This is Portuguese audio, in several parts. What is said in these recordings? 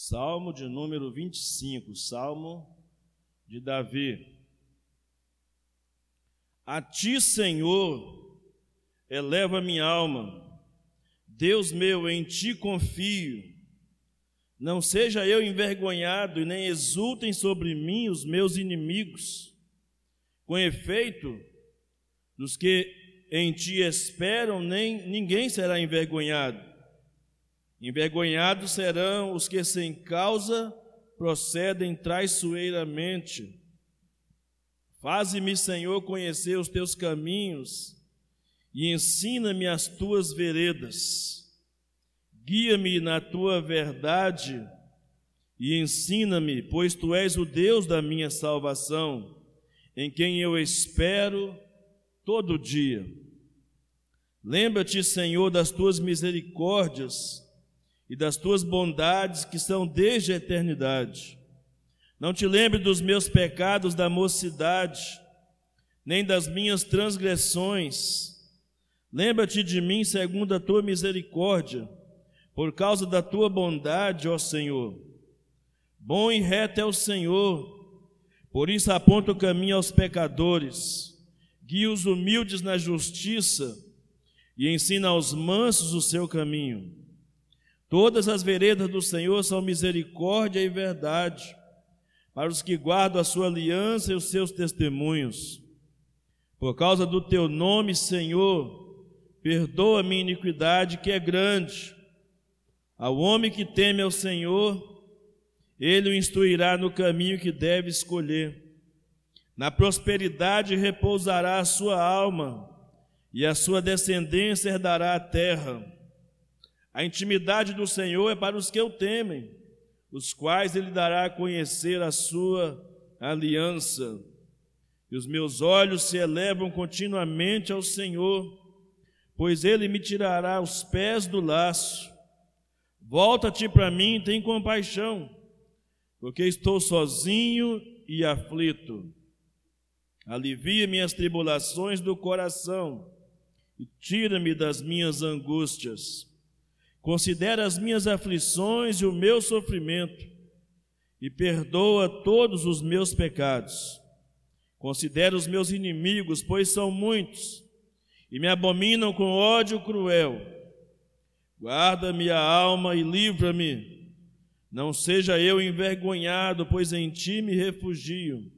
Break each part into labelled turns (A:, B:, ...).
A: Salmo de número 25, Salmo de Davi. A ti, Senhor, eleva minha alma. Deus meu, em ti confio. Não seja eu envergonhado e nem exultem sobre mim os meus inimigos. Com efeito, dos que em ti esperam, nem ninguém será envergonhado. Envergonhados serão os que sem causa procedem traiçoeiramente. Faze-me, Senhor, conhecer os teus caminhos e ensina-me as tuas veredas. Guia-me na tua verdade e ensina-me, pois tu és o Deus da minha salvação, em quem eu espero todo dia. Lembra-te, Senhor, das tuas misericórdias e das tuas bondades que são desde a eternidade. Não te lembre dos meus pecados da mocidade, nem das minhas transgressões. Lembra-te de mim segundo a tua misericórdia, por causa da tua bondade, ó Senhor. Bom e reto é o Senhor, por isso aponta o caminho aos pecadores, guia os humildes na justiça e ensina aos mansos o seu caminho. Todas as veredas do Senhor são misericórdia e verdade para os que guardam a sua aliança e os seus testemunhos. Por causa do teu nome, Senhor, perdoa a minha iniquidade que é grande. Ao homem que teme ao Senhor, ele o instruirá no caminho que deve escolher. Na prosperidade repousará a sua alma, e a sua descendência herdará a terra. A intimidade do Senhor é para os que o temem, os quais ele dará a conhecer a sua aliança. E os meus olhos se elevam continuamente ao Senhor, pois ele me tirará os pés do laço. Volta-te para mim, tem compaixão, porque estou sozinho e aflito. Alivia minhas tribulações do coração e tira-me das minhas angústias. Considera as minhas aflições e o meu sofrimento, e perdoa todos os meus pecados. Considera os meus inimigos, pois são muitos, e me abominam com ódio cruel. Guarda minha alma e livra-me. Não seja eu envergonhado, pois em ti me refugio.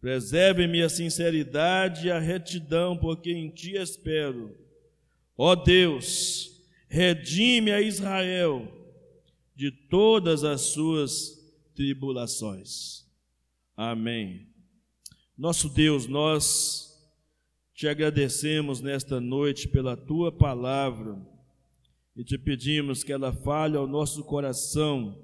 A: Preserve-me a sinceridade e a retidão, porque em ti espero. Ó Deus, redime a Israel de todas as suas tribulações. Amém. Nosso Deus, nós te agradecemos nesta noite pela tua palavra e te pedimos que ela fale ao nosso coração.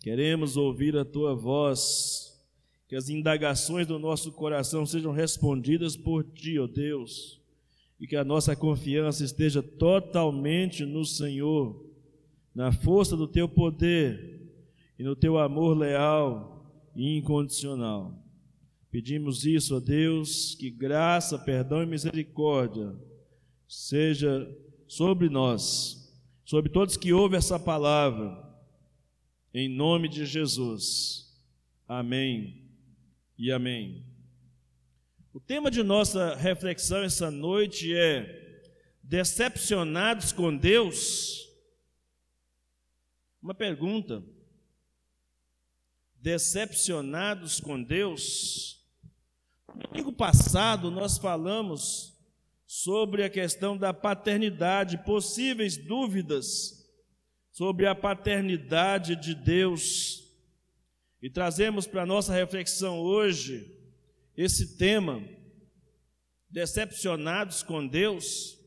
A: Queremos ouvir a tua voz, que as indagações do nosso coração sejam respondidas por ti, ó Deus e que a nossa confiança esteja totalmente no Senhor, na força do teu poder e no teu amor leal e incondicional. Pedimos isso a Deus, que graça, perdão e misericórdia seja sobre nós, sobre todos que ouvem essa palavra, em nome de Jesus. Amém e amém. O tema de nossa reflexão essa noite é decepcionados com Deus? Uma pergunta. Decepcionados com Deus? No domingo passado nós falamos sobre a questão da paternidade, possíveis dúvidas sobre a paternidade de Deus. E trazemos para nossa reflexão hoje esse tema, decepcionados com Deus,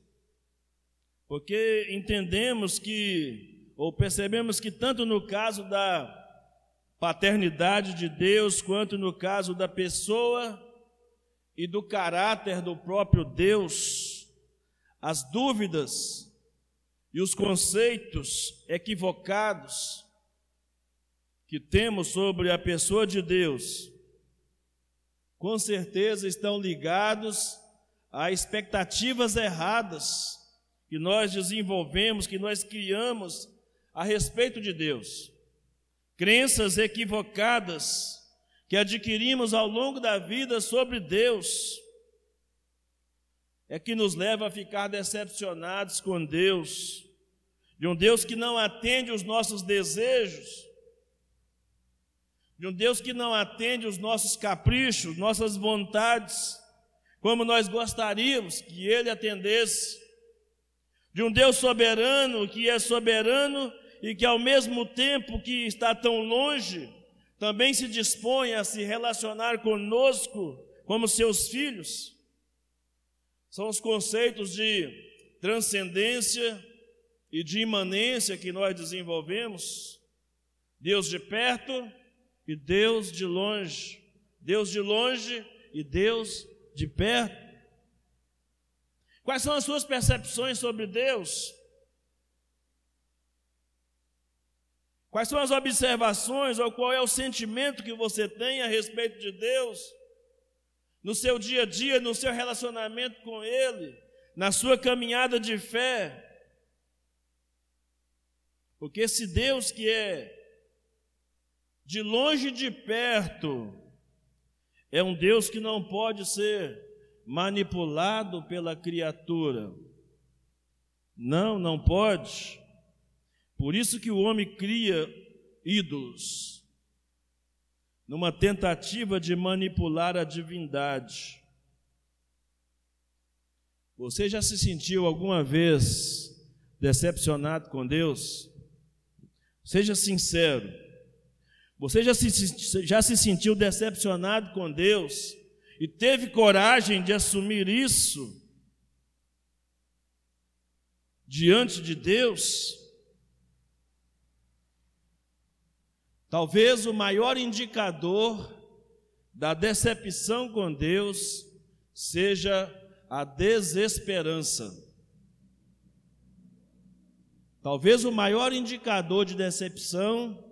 A: porque entendemos que, ou percebemos que, tanto no caso da paternidade de Deus, quanto no caso da pessoa e do caráter do próprio Deus, as dúvidas e os conceitos equivocados que temos sobre a pessoa de Deus com certeza estão ligados a expectativas erradas que nós desenvolvemos, que nós criamos a respeito de Deus. crenças equivocadas que adquirimos ao longo da vida sobre Deus, é que nos leva a ficar decepcionados com Deus, de um Deus que não atende os nossos desejos, de um Deus que não atende os nossos caprichos, nossas vontades, como nós gostaríamos que Ele atendesse, de um Deus soberano que é soberano e que ao mesmo tempo que está tão longe, também se dispõe a se relacionar conosco como seus filhos. São os conceitos de transcendência e de imanência que nós desenvolvemos. Deus de perto e Deus de longe. Deus de longe e Deus de perto. Quais são as suas percepções sobre Deus? Quais são as observações ou qual é o sentimento que você tem a respeito de Deus? no seu dia a dia, no seu relacionamento com Ele, na sua caminhada de fé. Porque esse Deus que é de longe e de perto, é um Deus que não pode ser manipulado pela criatura. Não, não pode. Por isso que o homem cria ídolos numa tentativa de manipular a divindade. Você já se sentiu alguma vez decepcionado com Deus? Seja sincero. Você já se, já se sentiu decepcionado com Deus e teve coragem de assumir isso diante de Deus? Talvez o maior indicador da decepção com Deus seja a desesperança. Talvez o maior indicador de decepção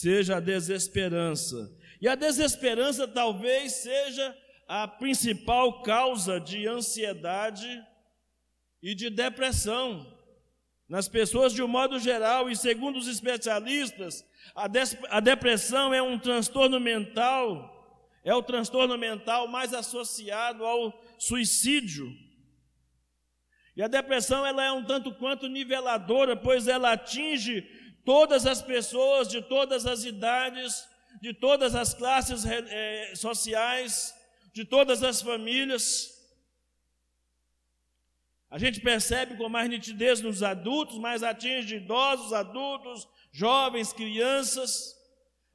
A: seja a desesperança. E a desesperança talvez seja a principal causa de ansiedade e de depressão nas pessoas de um modo geral, e segundo os especialistas, a, a depressão é um transtorno mental, é o transtorno mental mais associado ao suicídio. E a depressão ela é um tanto quanto niveladora, pois ela atinge todas as pessoas de todas as idades, de todas as classes é, sociais, de todas as famílias. A gente percebe com mais nitidez nos adultos, mas atinge idosos, adultos, jovens, crianças,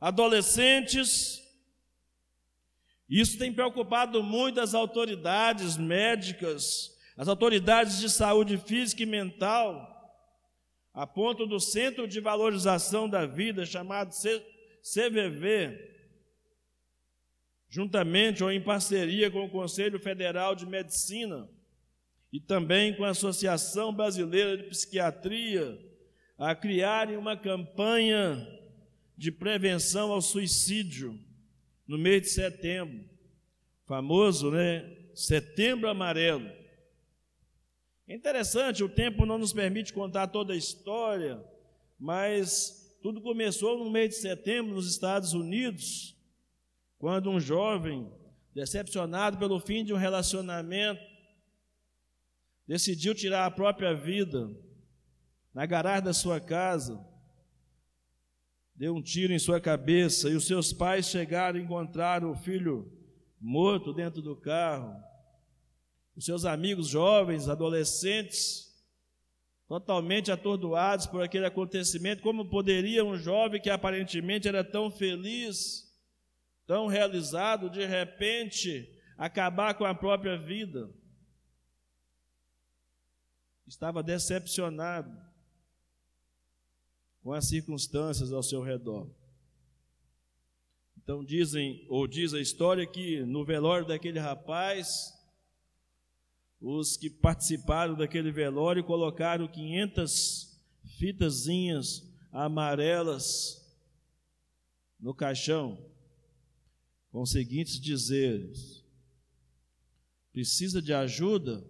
A: adolescentes. Isso tem preocupado muito as autoridades médicas, as autoridades de saúde física e mental, a ponto do Centro de Valorização da Vida, chamado CVV, juntamente ou em parceria com o Conselho Federal de Medicina e também com a Associação Brasileira de Psiquiatria, a criarem uma campanha de prevenção ao suicídio no mês de setembro, famoso, né? Setembro Amarelo. É interessante, o tempo não nos permite contar toda a história, mas tudo começou no mês de setembro nos Estados Unidos, quando um jovem, decepcionado pelo fim de um relacionamento, decidiu tirar a própria vida na garagem da sua casa, deu um tiro em sua cabeça e os seus pais chegaram e encontraram o filho morto dentro do carro. Os seus amigos jovens, adolescentes, totalmente atordoados por aquele acontecimento, como poderia um jovem que aparentemente era tão feliz, tão realizado, de repente acabar com a própria vida? Estava decepcionado com as circunstâncias ao seu redor. Então dizem, ou diz a história que no velório daquele rapaz, os que participaram daquele velório colocaram 500 fitazinhas amarelas no caixão, com os seguintes dizeres: Precisa de ajuda?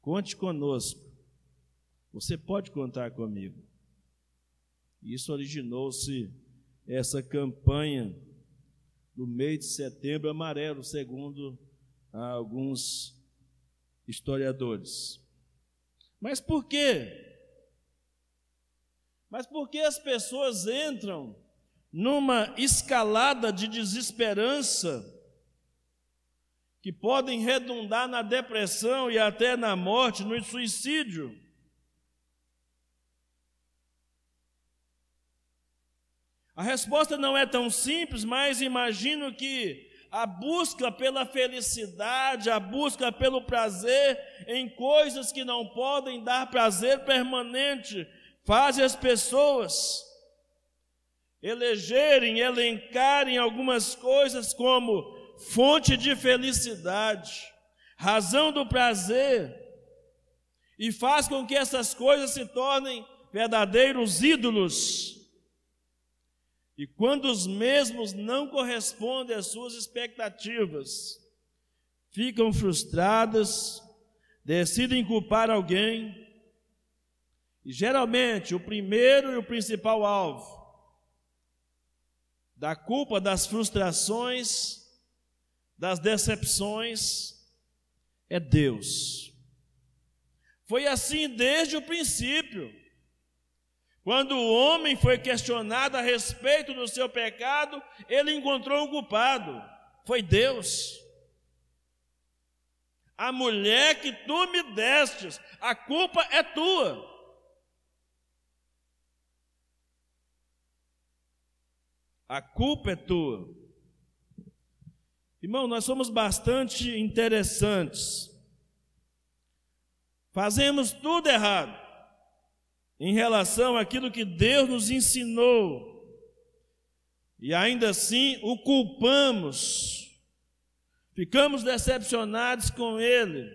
A: Conte conosco. Você pode contar comigo. Isso originou-se essa campanha no mês de setembro amarelo, segundo alguns historiadores. Mas por quê? Mas por que as pessoas entram numa escalada de desesperança que podem redundar na depressão e até na morte, no suicídio? A resposta não é tão simples, mas imagino que a busca pela felicidade, a busca pelo prazer em coisas que não podem dar prazer permanente, faz as pessoas elegerem, elencarem algumas coisas como fonte de felicidade, razão do prazer, e faz com que essas coisas se tornem verdadeiros ídolos e quando os mesmos não correspondem às suas expectativas, ficam frustradas, decidem culpar alguém, e geralmente o primeiro e o principal alvo da culpa das frustrações, das decepções, é Deus. Foi assim desde o princípio. Quando o homem foi questionado a respeito do seu pecado, ele encontrou um culpado: foi Deus. A mulher que tu me destes, a culpa é tua. A culpa é tua. Irmão, nós somos bastante interessantes. Fazemos tudo errado em relação àquilo que Deus nos ensinou, e ainda assim o culpamos, ficamos decepcionados com Ele,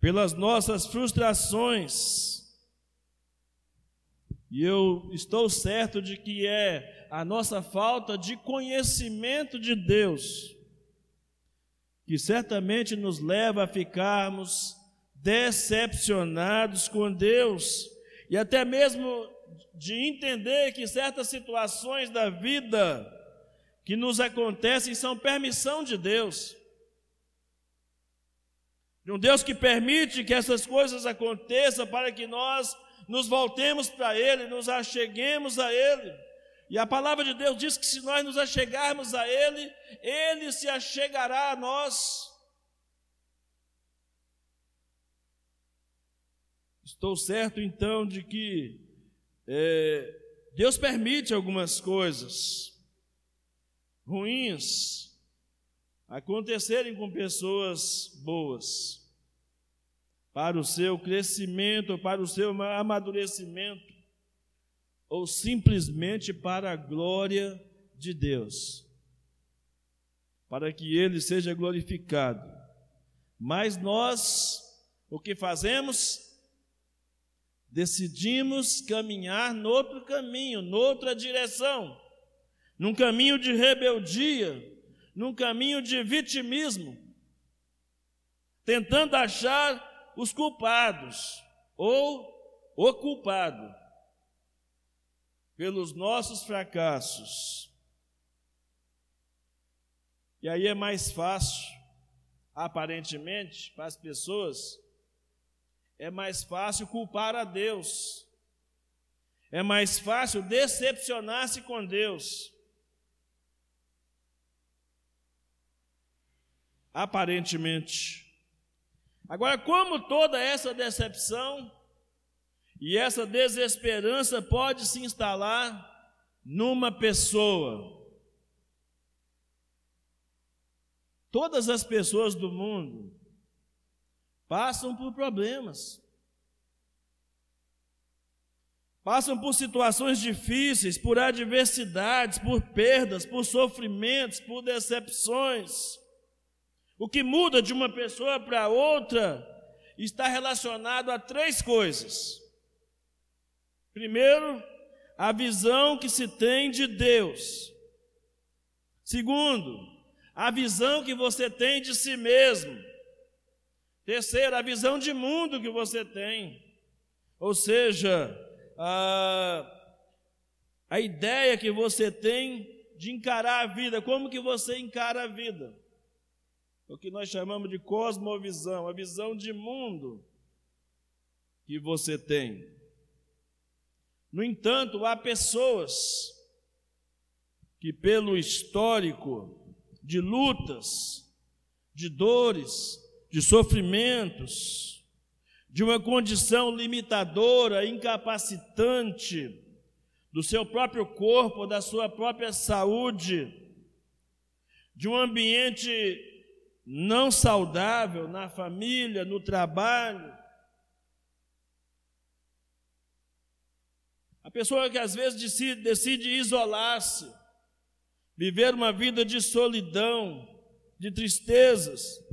A: pelas nossas frustrações, e eu estou certo de que é a nossa falta de conhecimento de Deus, que certamente nos leva a ficarmos decepcionados com Deus e até mesmo de entender que certas situações da vida que nos acontecem são permissão de Deus. De um Deus que permite que essas coisas aconteçam para que nós nos voltemos para Ele, nos acheguemos a Ele. E a palavra de Deus diz que se nós nos achegarmos a Ele, Ele se achegará a nós. Estou certo então de que é, Deus permite algumas coisas ruins acontecerem com pessoas boas, para o seu crescimento, para o seu amadurecimento, ou simplesmente para a glória de Deus, para que Ele seja glorificado. Mas nós, o que fazemos? Decidimos caminhar noutro caminho, noutra direção, num caminho de rebeldia, num caminho de vitimismo, tentando achar os culpados ou o culpado pelos nossos fracassos. E aí é mais fácil, aparentemente, para as pessoas é mais fácil culpar a Deus. É mais fácil decepcionar-se com Deus. Aparentemente. Agora, como toda essa decepção e essa desesperança pode se instalar numa pessoa? Todas as pessoas do mundo passam por problemas, passam por situações difíceis, por adversidades, por perdas, por sofrimentos, por decepções. O que muda de uma pessoa para outra está relacionado a três coisas. Primeiro, a visão que se tem de Deus. Segundo, a visão que você tem de si mesmo. Terceiro, a visão de mundo que você tem. Ou seja, a, a ideia que você tem de encarar a vida, como que você encara a vida? O que nós chamamos de cosmovisão, a visão de mundo que você tem. No entanto, há pessoas que, pelo histórico de lutas, de dores, de sofrimentos, de uma condição limitadora, incapacitante do seu próprio corpo, da sua própria saúde, de um ambiente não saudável na família, no trabalho. A pessoa que às vezes decide, decide isolar-se, viver uma vida de solidão, de tristezas,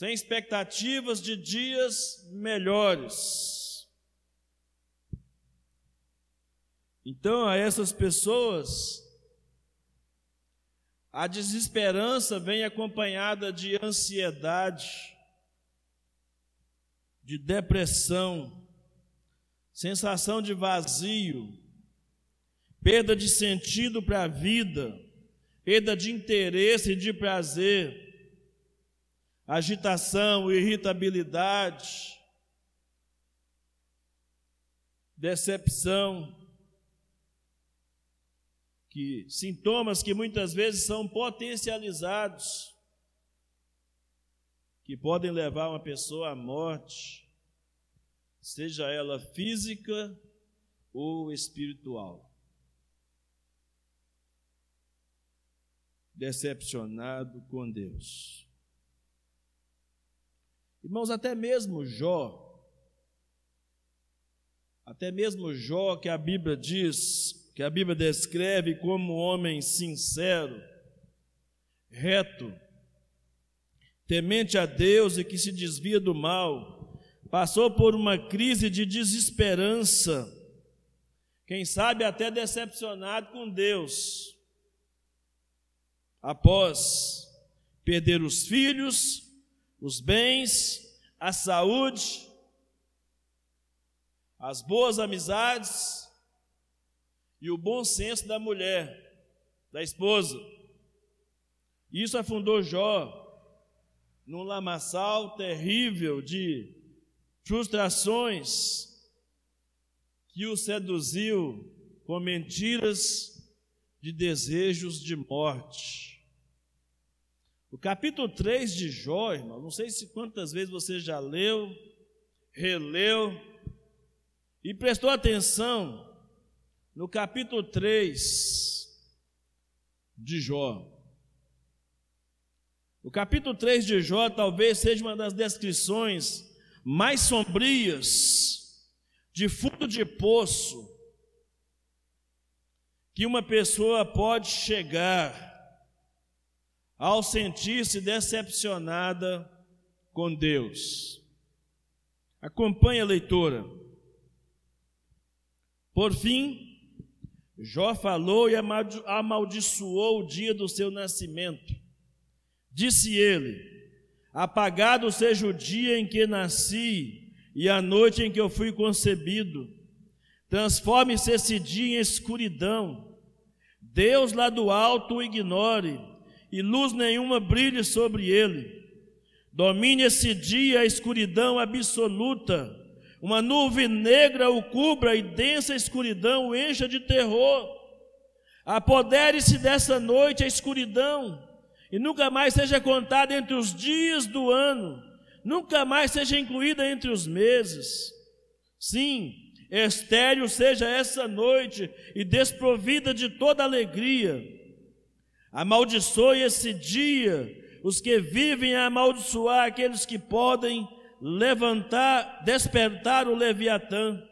A: sem expectativas de dias melhores. Então, a essas pessoas, a desesperança vem acompanhada de ansiedade, de depressão, sensação de vazio, perda de sentido para a vida, perda de interesse e de prazer, agitação, irritabilidade, decepção, que sintomas que muitas vezes são potencializados, que podem levar uma pessoa à morte, seja ela física ou espiritual. decepcionado com Deus. Irmãos, até mesmo Jó, até mesmo Jó, que a Bíblia diz, que a Bíblia descreve como homem sincero, reto, temente a Deus e que se desvia do mal, passou por uma crise de desesperança, quem sabe até decepcionado com Deus após perder os filhos, os bens, a saúde, as boas amizades e o bom senso da mulher, da esposa. Isso afundou Jó num lamaçal terrível de frustrações que o seduziu com mentiras de desejos de morte. O capítulo 3 de Jó, irmão, não sei se quantas vezes você já leu, releu e prestou atenção no capítulo 3 de Jó. O capítulo 3 de Jó talvez seja uma das descrições mais sombrias de fundo de poço que uma pessoa pode chegar ao sentir-se decepcionada com Deus. Acompanhe a leitora. Por fim, Jó falou e amaldiçoou o dia do seu nascimento. Disse ele: Apagado seja o dia em que nasci e a noite em que eu fui concebido. Transforme-se esse dia em escuridão. Deus lá do alto o ignore e luz nenhuma brilhe sobre ele. Domine esse dia a escuridão absoluta, uma nuvem negra o cubra e densa escuridão o encha de terror. Apodere-se dessa noite a escuridão e nunca mais seja contada entre os dias do ano, nunca mais seja incluída entre os meses. Sim, estéril seja essa noite e desprovida de toda alegria Amaldiçoe esse dia os que vivem a amaldiçoar aqueles que podem levantar, despertar o Leviatã.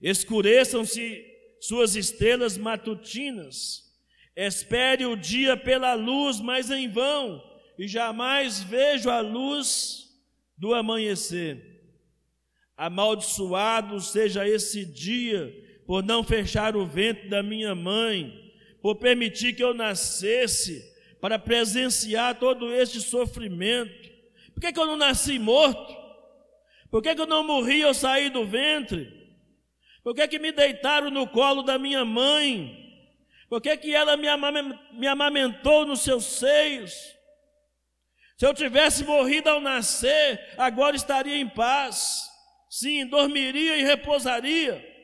A: Escureçam-se suas estrelas matutinas. Espere o dia pela luz, mas em vão, e jamais vejo a luz do amanhecer. Amaldiçoado seja esse dia por não fechar o ventre da minha mãe por permitir que eu nascesse para presenciar todo este sofrimento. Por que, que eu não nasci morto? Por que, que eu não morri ao sair do ventre? Por que, que me deitaram no colo da minha mãe? Por que, que ela me amamentou nos seus seios? Se eu tivesse morrido ao nascer, agora estaria em paz. Sim, dormiria e repousaria.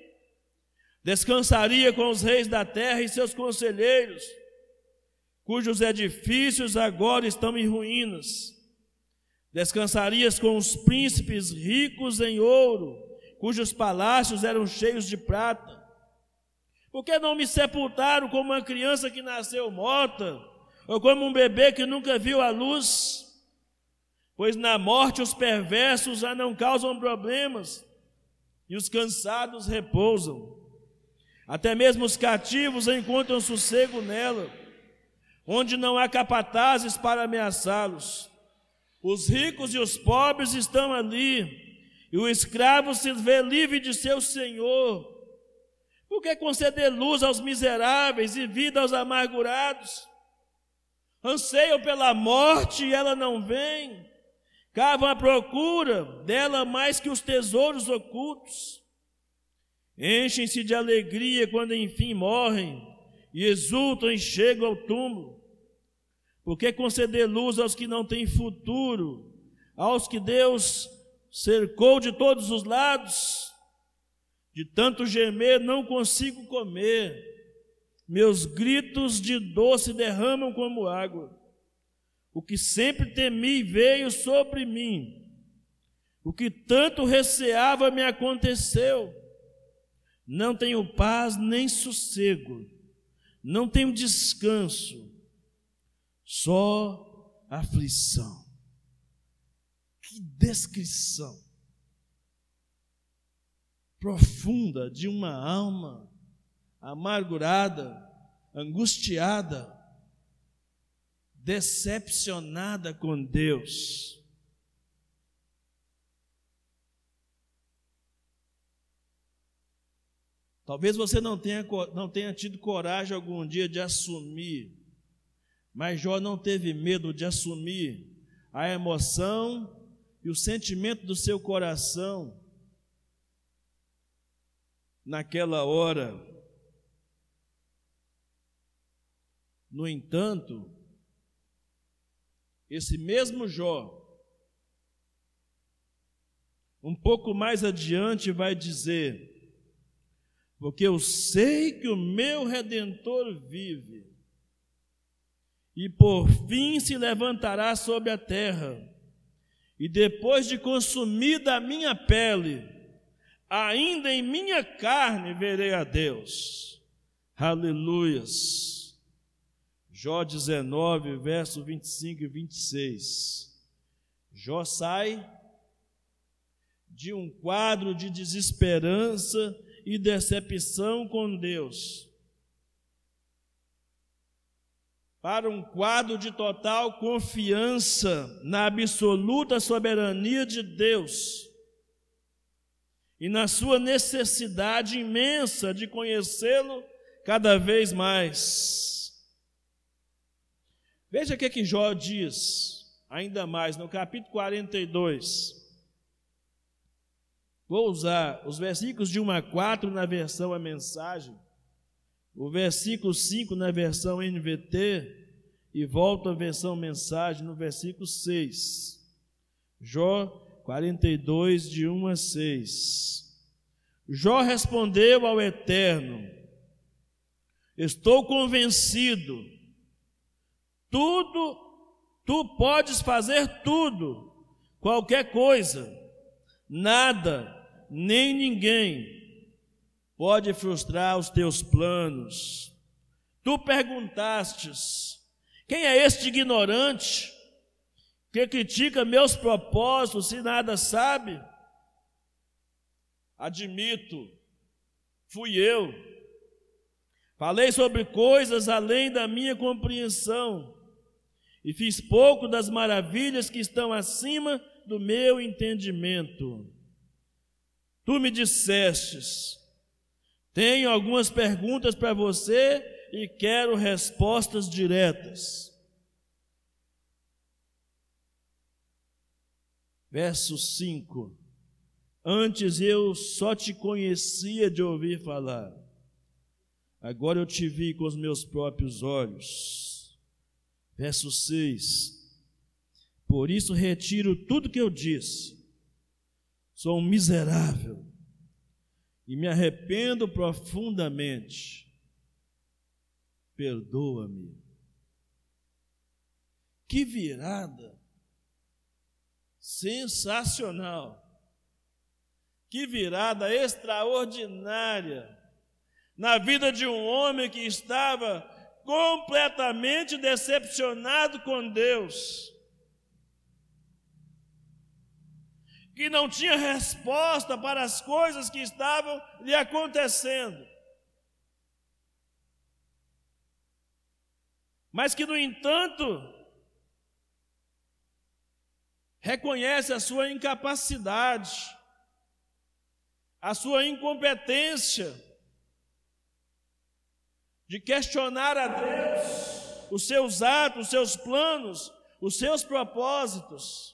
A: Descansaria com os reis da terra e seus conselheiros, cujos edifícios agora estão em ruínas. Descansarias com os príncipes ricos em ouro, cujos palácios eram cheios de prata. Por que não me sepultaram como uma criança que nasceu morta, ou como um bebê que nunca viu a luz? Pois na morte os perversos já não causam problemas, e os cansados repousam. Até mesmo os cativos encontram sossego nela, onde não há capatazes para ameaçá-los. Os ricos e os pobres estão ali, e o escravo se vê livre de seu senhor. Por que conceder luz aos miseráveis e vida aos amargurados? Anseiam pela morte e ela não vem cavam à procura dela mais que os tesouros ocultos. Enchem-se de alegria quando enfim morrem e exultam e chegam ao túmulo. Porque conceder luz aos que não têm futuro, aos que Deus cercou de todos os lados? De tanto gemer, não consigo comer. Meus gritos de dor se derramam como água. O que sempre temi veio sobre mim. O que tanto receava me aconteceu. Não tenho paz nem sossego. Não tenho descanso. Só aflição. Que descrição profunda de uma alma amargurada, angustiada, decepcionada com Deus. Talvez você não tenha, não tenha tido coragem algum dia de assumir, mas Jó não teve medo de assumir a emoção e o sentimento do seu coração naquela hora. No entanto, esse mesmo Jó, um pouco mais adiante, vai dizer: Porque eu sei que o meu redentor vive, e por fim se levantará sobre a terra, e depois de consumida a minha pele, ainda em minha carne verei a Deus. Aleluias. Jó 19, verso 25 e 26. Jó sai de um quadro de desesperança e decepção com Deus para um quadro de total confiança na absoluta soberania de Deus e na sua necessidade imensa de conhecê-lo cada vez mais. Veja o que, que Jó diz, ainda mais, no capítulo 42. Vou usar os versículos de 1 a 4 na versão a mensagem, o versículo 5 na versão NVT, e volto à versão mensagem no versículo 6. Jó 42, de 1 a 6. Jó respondeu ao Eterno: Estou convencido tudo, tu podes fazer tudo, qualquer coisa, nada, nem ninguém pode frustrar os teus planos. Tu perguntastes: quem é este ignorante que critica meus propósitos e nada sabe? Admito, fui eu. Falei sobre coisas além da minha compreensão e fiz pouco das maravilhas que estão acima do meu entendimento. Tu me dissestes: tenho algumas perguntas para você e quero respostas diretas. Verso 5: Antes eu só te conhecia de ouvir falar. Agora eu te vi com os meus próprios olhos. Verso 6. Por isso retiro tudo que eu disse. Sou um miserável e me arrependo profundamente. Perdoa-me. Que virada! Sensacional! Que virada extraordinária na vida de um homem que estava completamente decepcionado com Deus, que não tinha resposta para as coisas que estavam lhe acontecendo. Mas que, no entanto, reconhece a sua incapacidade, a sua incompetência de questionar a Deus os seus atos, os seus planos, os seus propósitos.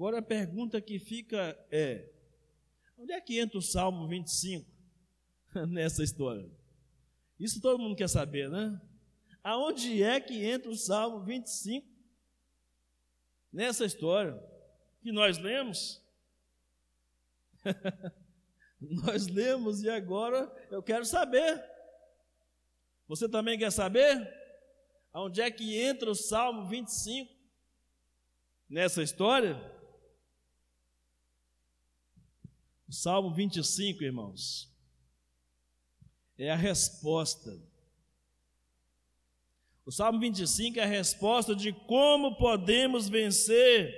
A: Agora a pergunta que fica é: onde é que entra o Salmo 25 nessa história? Isso todo mundo quer saber, né? aonde é que entra o Salmo 25 nessa história que nós lemos? nós lemos e agora eu quero saber. Você também quer saber? Aonde é que entra o Salmo 25 nessa história? O Salmo 25, irmãos, é a resposta o Salmo 25 é a resposta de como podemos vencer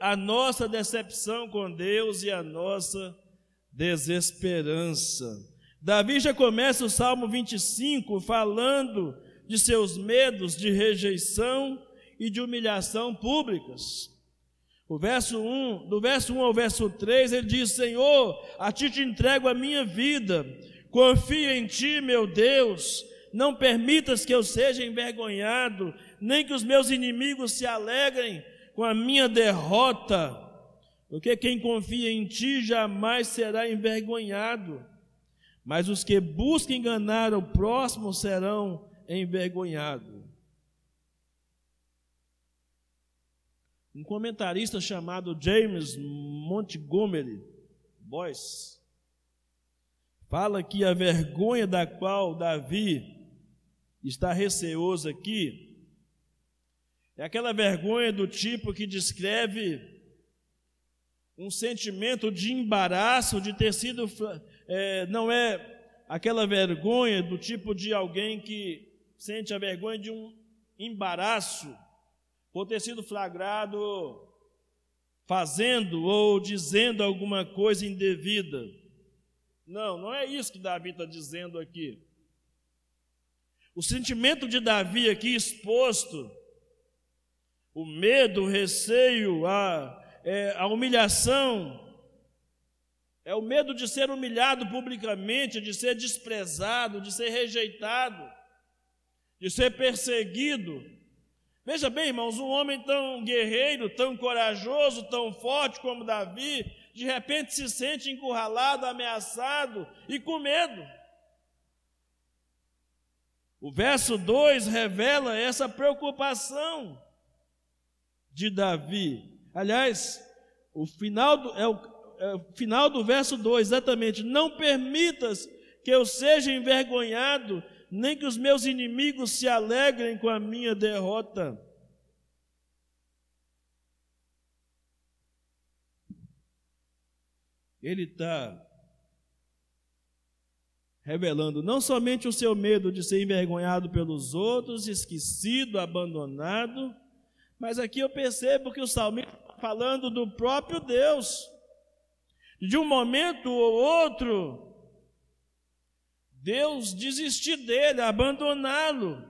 A: a nossa decepção com Deus e a nossa desesperança. Davi já começa o Salmo 25 falando de seus medos de rejeição e de humilhação públicas. O verso 1, do verso 1 ao verso 3, ele diz: Senhor, a ti te entrego a minha vida, confio em ti, meu Deus. Não permitas que eu seja envergonhado, nem que os meus inimigos se alegrem com a minha derrota, porque quem confia em ti jamais será envergonhado, mas os que buscam enganar o próximo serão envergonhados. Um comentarista chamado James Montgomery Boyce fala que a vergonha da qual Davi está receoso aqui, é aquela vergonha do tipo que descreve um sentimento de embaraço, de ter sido. É, não é aquela vergonha do tipo de alguém que sente a vergonha de um embaraço por ter sido flagrado fazendo ou dizendo alguma coisa indevida. Não, não é isso que Davi está dizendo aqui. O sentimento de Davi aqui exposto, o medo, o receio, a, é, a humilhação, é o medo de ser humilhado publicamente, de ser desprezado, de ser rejeitado, de ser perseguido. Veja bem, irmãos, um homem tão guerreiro, tão corajoso, tão forte como Davi, de repente se sente encurralado, ameaçado e com medo. O verso 2 revela essa preocupação de Davi. Aliás, o final do, é o, é o final do verso 2, exatamente. Não permitas que eu seja envergonhado, nem que os meus inimigos se alegrem com a minha derrota. Ele está revelando não somente o seu medo de ser envergonhado pelos outros, esquecido, abandonado, mas aqui eu percebo que o salmista está falando do próprio Deus. De um momento ou outro, Deus desistir dele, abandoná-lo.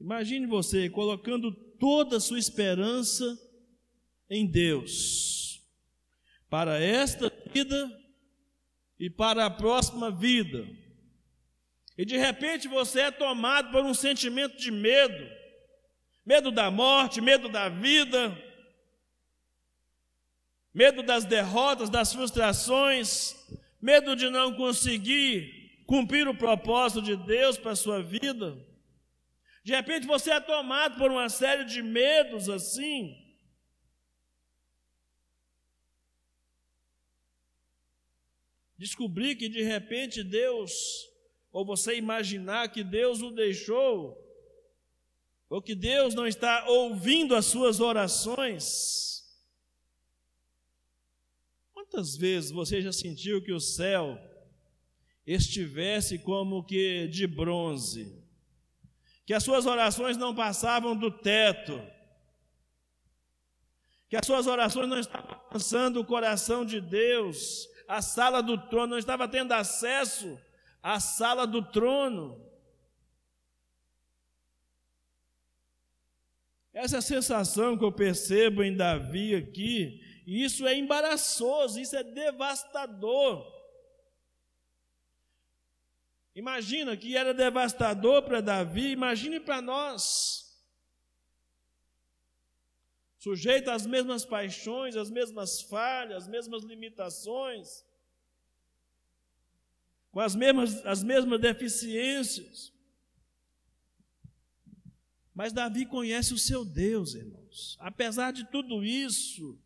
A: Imagine você colocando toda a sua esperança em Deus para esta vida e para a próxima vida. E de repente você é tomado por um sentimento de medo, medo da morte, medo da vida, medo das derrotas, das frustrações, medo de não conseguir cumprir o propósito de Deus para a sua vida. De repente você é tomado por uma série de medos assim. Descobrir que de repente Deus, ou você imaginar que Deus o deixou, ou que Deus não está ouvindo as suas orações. Quantas vezes você já sentiu que o céu estivesse como que de bronze? Que as suas orações não passavam do teto? Que as suas orações não estavam alcançando o coração de Deus, a sala do trono, não estava tendo acesso à sala do trono? Essa sensação que eu percebo em Davi aqui, isso é embaraçoso, isso é devastador. Imagina que era devastador para Davi, imagine para nós. Sujeito às mesmas paixões, às mesmas falhas, às mesmas limitações, com as mesmas, as mesmas deficiências. Mas Davi conhece o seu Deus, irmãos. Apesar de tudo isso,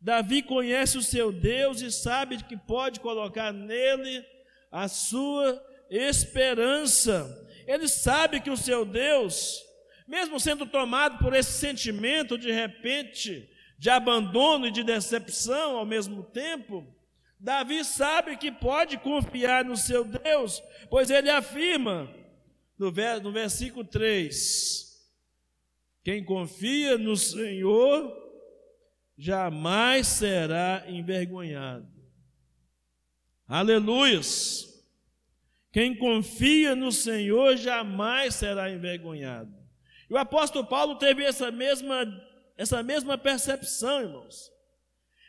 A: Davi conhece o seu Deus e sabe que pode colocar nele a sua esperança. Ele sabe que o seu Deus, mesmo sendo tomado por esse sentimento de repente de abandono e de decepção ao mesmo tempo, Davi sabe que pode confiar no seu Deus, pois ele afirma no, versículo 3: Quem confia no Senhor jamais será envergonhado. Aleluias! Quem confia no Senhor jamais será envergonhado. E o apóstolo Paulo teve essa mesma, essa mesma percepção, irmãos.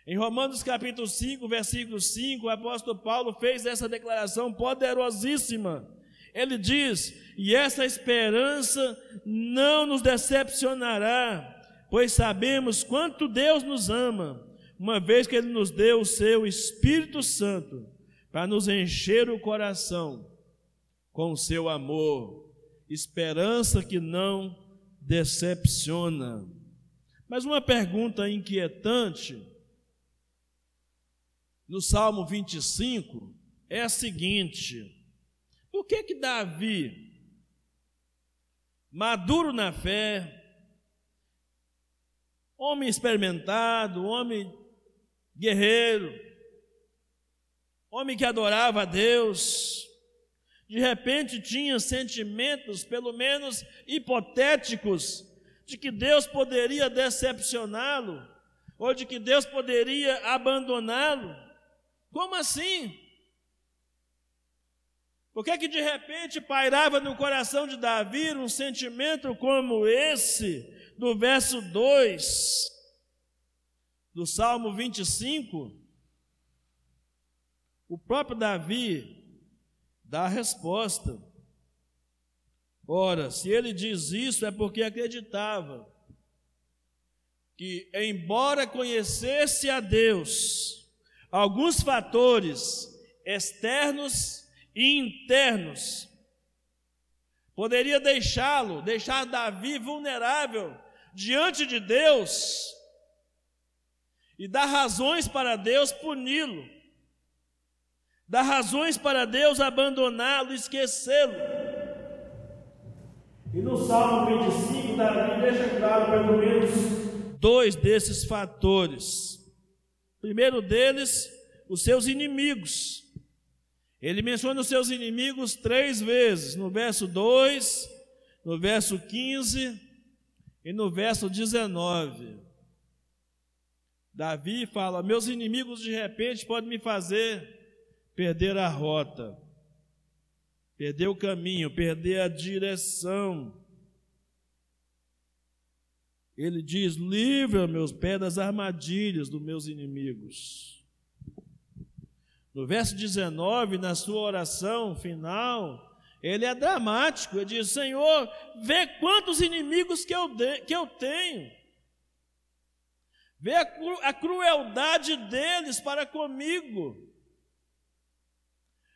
A: Em Romanos capítulo 5, versículo 5, o apóstolo Paulo fez essa declaração poderosíssima. Ele diz: E essa esperança não nos decepcionará, pois sabemos quanto Deus nos ama, uma vez que Ele nos deu o seu Espírito Santo para nos encher o coração com o seu amor, esperança que não decepciona. Mas uma pergunta inquietante no Salmo 25 é a seguinte: por que que Davi, maduro na fé, homem experimentado, homem guerreiro, homem que adorava a Deus, de repente tinha sentimentos, pelo menos hipotéticos, de que Deus poderia decepcioná-lo, ou de que Deus poderia abandoná-lo. Como assim? Por que, que de repente pairava no coração de Davi um sentimento como esse? do verso 2 do Salmo 25, o próprio Davi dá a resposta. Ora, se ele diz isso é porque acreditava que, embora conhecesse a Deus, alguns fatores externos internos poderia deixá-lo, deixar Davi vulnerável diante de Deus e dar razões para Deus puni-lo, dar razões para Deus abandoná-lo, esquecê-lo. E no Salmo 25, Davi deixa claro pelo menos dois desses fatores. O primeiro deles, os seus inimigos. Ele menciona os seus inimigos três vezes, no verso 2, no verso 15 e no verso 19, Davi fala: Meus inimigos de repente podem me fazer perder a rota, perder o caminho, perder a direção. Ele diz: Livra meus pés das armadilhas dos meus inimigos. No verso 19, na sua oração final, ele é dramático. Ele diz: Senhor, vê quantos inimigos que eu, de, que eu tenho. Vê a, cru, a crueldade deles para comigo.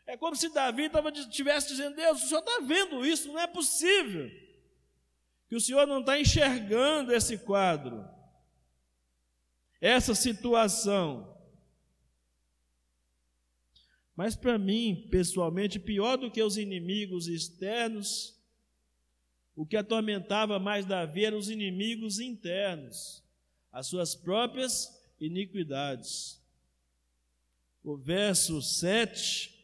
A: É como se Davi estivesse dizendo: Deus, o senhor está vendo isso, não é possível. Que o senhor não está enxergando esse quadro, essa situação. Mas para mim, pessoalmente, pior do que os inimigos externos, o que atormentava mais Davi eram os inimigos internos, as suas próprias iniquidades. O verso 7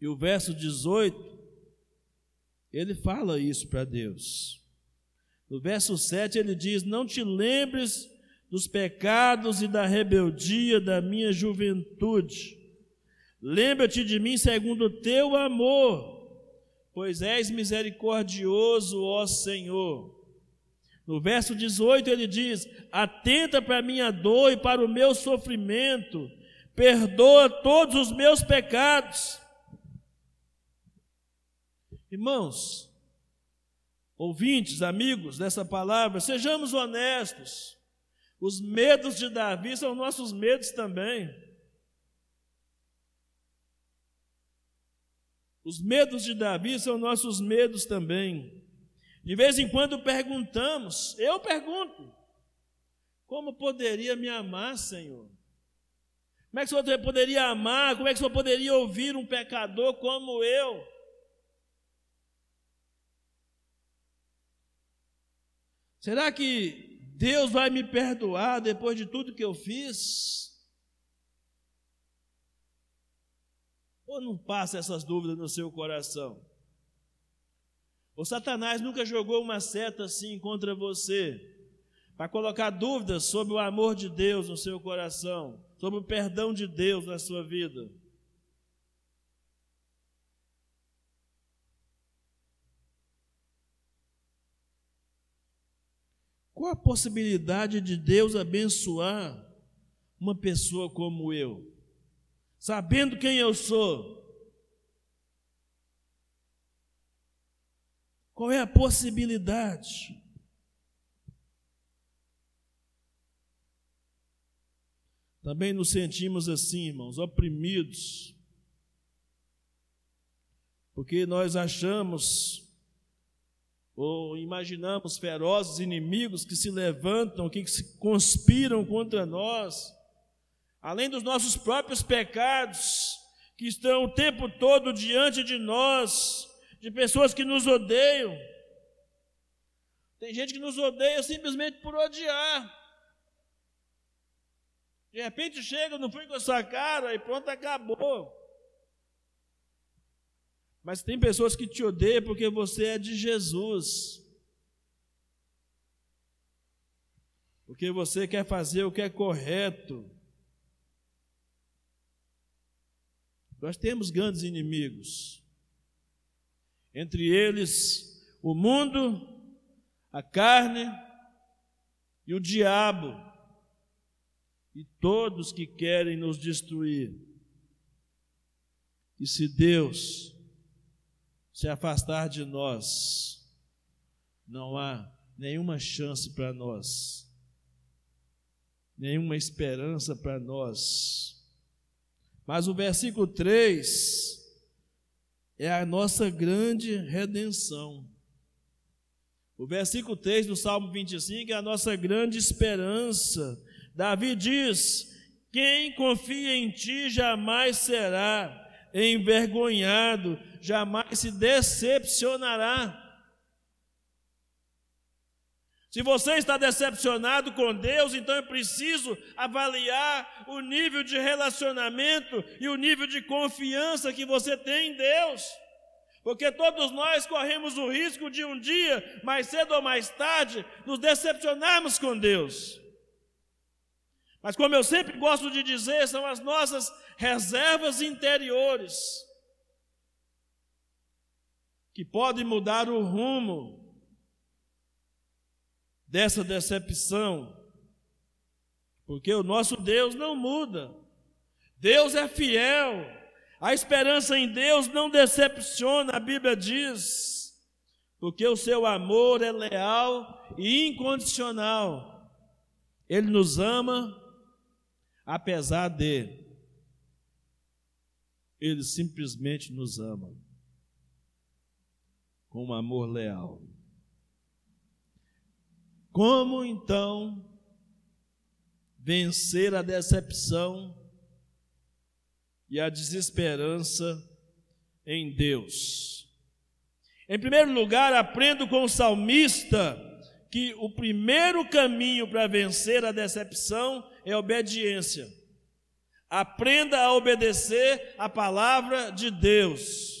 A: e o verso 18, ele fala isso para Deus. No verso 7 ele diz: Não te lembres dos pecados e da rebeldia da minha juventude Lembra-te de mim segundo o teu amor, pois és misericordioso, ó Senhor. No verso 18 ele diz: Atenta para a minha dor e para o meu sofrimento, perdoa todos os meus pecados. Irmãos, ouvintes, amigos dessa palavra, sejamos honestos. Os medos de Davi são nossos medos também. Os medos de Davi são nossos medos também. De vez em quando perguntamos, eu pergunto, como poderia me amar, Senhor? Como é que o Senhor poderia amar? Como é que o Senhor poderia ouvir um pecador como eu? Será que Deus vai me perdoar depois de tudo que eu fiz? Ou não passa essas dúvidas no seu coração? O Satanás nunca jogou uma seta assim contra você, para colocar dúvidas sobre o amor de Deus no seu coração, sobre o perdão de Deus na sua vida. Qual a possibilidade de Deus abençoar uma pessoa como eu? Sabendo quem eu sou. Qual é a possibilidade? Também nos sentimos assim, irmãos, oprimidos, porque nós achamos ou imaginamos ferozes inimigos que se levantam, que se conspiram contra nós além dos nossos próprios pecados, que estão o tempo todo diante de nós, de pessoas que nos odeiam. Tem gente que nos odeia simplesmente por odiar. De repente chega, não foi com a sua cara e pronto, acabou. Mas tem pessoas que te odeiam porque você é de Jesus. Porque você quer fazer o que é correto. Nós temos grandes inimigos. Entre eles, o mundo, a carne e o diabo, e todos que querem nos destruir. E se Deus se afastar de nós, não há nenhuma chance para nós, nenhuma esperança para nós. Mas o versículo 3 é a nossa grande redenção. O versículo 3 do Salmo 25 é a nossa grande esperança. Davi diz: Quem confia em ti jamais será envergonhado, jamais se decepcionará. Se você está decepcionado com Deus, então é preciso avaliar o nível de relacionamento e o nível de confiança que você tem em Deus. Porque todos nós corremos o risco de um dia, mais cedo ou mais tarde, nos decepcionarmos com Deus. Mas, como eu sempre gosto de dizer, são as nossas reservas interiores que podem mudar o rumo dessa decepção, porque o nosso Deus não muda. Deus é fiel. A esperança em Deus não decepciona, a Bíblia diz, porque o seu amor é leal e incondicional. Ele nos ama apesar de ele simplesmente nos ama com um amor leal. Como então vencer a decepção e a desesperança em Deus? Em primeiro lugar, aprendo com o salmista que o primeiro caminho para vencer a decepção é a obediência. Aprenda a obedecer a palavra de Deus.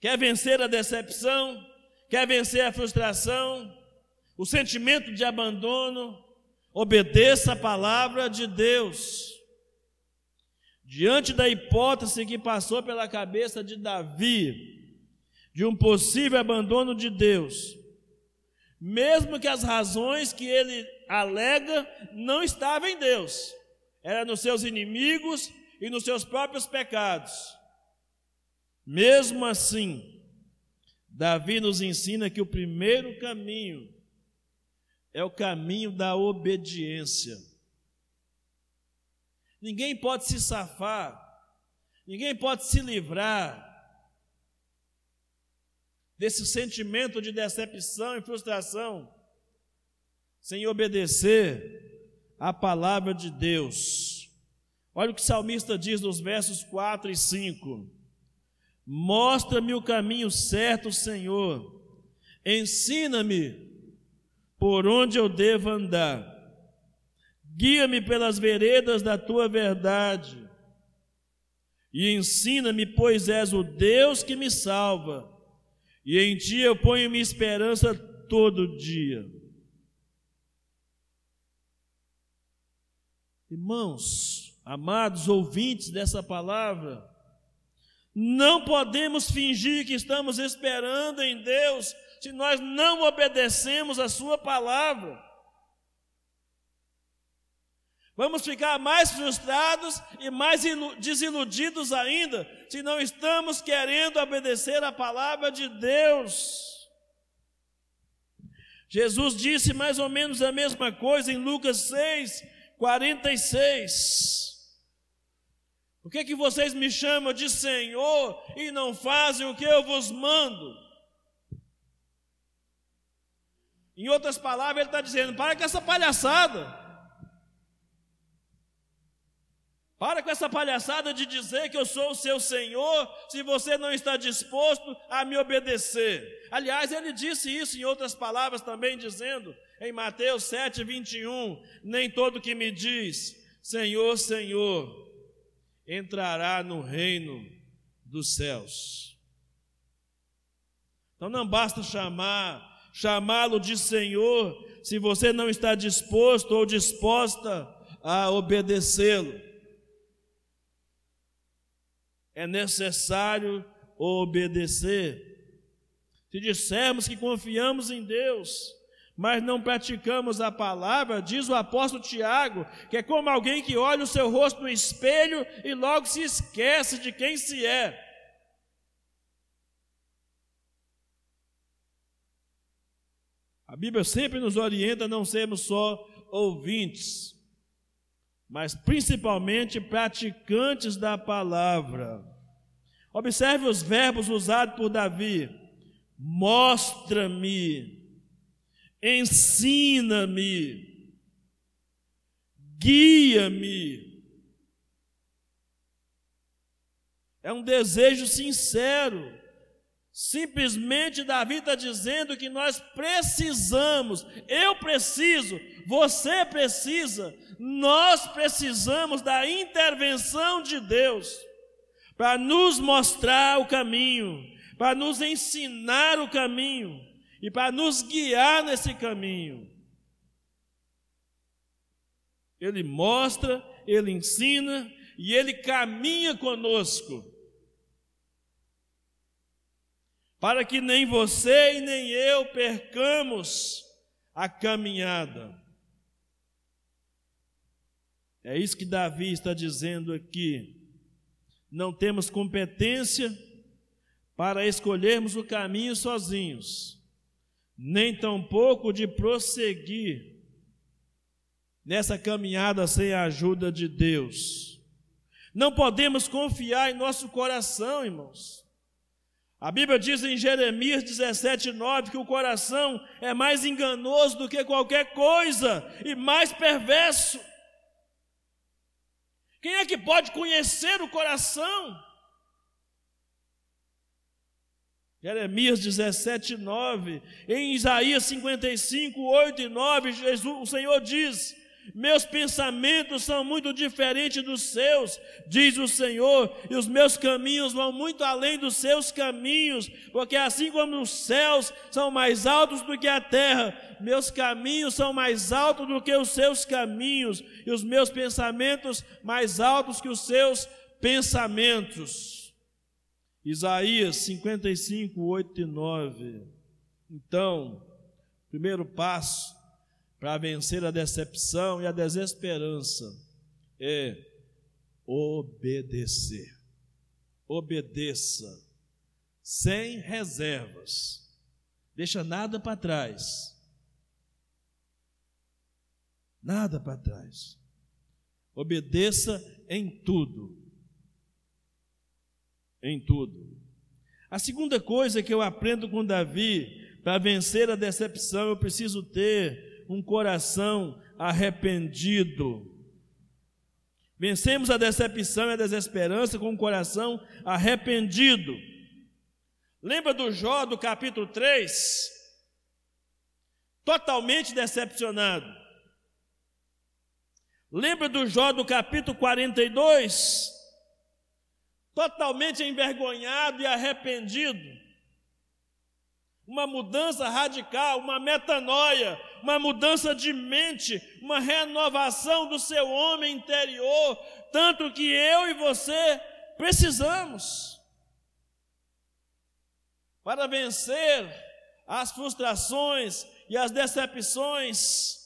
A: Quer vencer a decepção? Quer vencer a frustração? O sentimento de abandono? Obedeça a palavra de Deus. Diante da hipótese que passou pela cabeça de Davi, de um possível abandono de Deus, mesmo que as razões que ele alega não estavam em Deus, era nos seus inimigos e nos seus próprios pecados. Mesmo assim, Davi nos ensina que o primeiro caminho é o caminho da obediência. Ninguém pode se safar, ninguém pode se livrar desse sentimento de decepção e frustração, sem obedecer à palavra de Deus. Olha o que o salmista diz nos versos 4 e 5: Mostra-me o caminho certo, Senhor, ensina-me por onde eu devo andar, guia-me pelas veredas da tua verdade, e ensina-me, pois és o Deus que me salva. E em ti eu ponho minha esperança todo dia. Irmãos, amados ouvintes dessa palavra, não podemos fingir que estamos esperando em Deus se nós não obedecemos a Sua palavra. Vamos ficar mais frustrados e mais desiludidos ainda se não estamos querendo obedecer a palavra de Deus. Jesus disse mais ou menos a mesma coisa em Lucas 6, 46. Por que, que vocês me chamam de Senhor e não fazem o que eu vos mando? Em outras palavras, ele está dizendo: para com essa palhaçada. Para com essa palhaçada de dizer que eu sou o seu Senhor, se você não está disposto a me obedecer. Aliás, ele disse isso em outras palavras também, dizendo em Mateus 7, 21: Nem todo que me diz, Senhor, Senhor, entrará no reino dos céus. Então não basta chamar, chamá-lo de Senhor, se você não está disposto ou disposta a obedecê-lo é necessário obedecer. Se dissermos que confiamos em Deus, mas não praticamos a palavra, diz o apóstolo Tiago, que é como alguém que olha o seu rosto no espelho e logo se esquece de quem se é. A Bíblia sempre nos orienta a não sermos só ouvintes, mas principalmente praticantes da palavra. Observe os verbos usados por Davi: mostra-me, ensina-me, guia-me. É um desejo sincero. Simplesmente Davi está dizendo que nós precisamos, eu preciso, você precisa, nós precisamos da intervenção de Deus para nos mostrar o caminho, para nos ensinar o caminho e para nos guiar nesse caminho. Ele mostra, ele ensina e ele caminha conosco. Para que nem você e nem eu percamos a caminhada. É isso que Davi está dizendo aqui. Não temos competência para escolhermos o caminho sozinhos, nem tampouco de prosseguir nessa caminhada sem a ajuda de Deus. Não podemos confiar em nosso coração, irmãos. A Bíblia diz em Jeremias 17:9 que o coração é mais enganoso do que qualquer coisa e mais perverso. Quem é que pode conhecer o coração? Jeremias 17, 9. Em Isaías 55, 8 e 9, Jesus, o Senhor diz: Meus pensamentos são muito diferentes dos seus, diz o Senhor, e os meus caminhos vão muito além dos seus caminhos, porque assim como os céus são mais altos do que a terra, meus caminhos são mais altos do que os seus caminhos, e os meus pensamentos mais altos que os seus pensamentos. Isaías 55, 8 e 9. Então, primeiro passo para vencer a decepção e a desesperança é obedecer. Obedeça, sem reservas. Deixa nada para trás. Nada para trás. Obedeça em tudo em tudo. A segunda coisa que eu aprendo com Davi, para vencer a decepção, eu preciso ter um coração arrependido. Vencemos a decepção e a desesperança com um coração arrependido. Lembra do Jó do capítulo 3? Totalmente decepcionado. Lembra do Jó do capítulo 42? Totalmente envergonhado e arrependido. Uma mudança radical, uma metanoia, uma mudança de mente, uma renovação do seu homem interior, tanto que eu e você precisamos para vencer as frustrações e as decepções,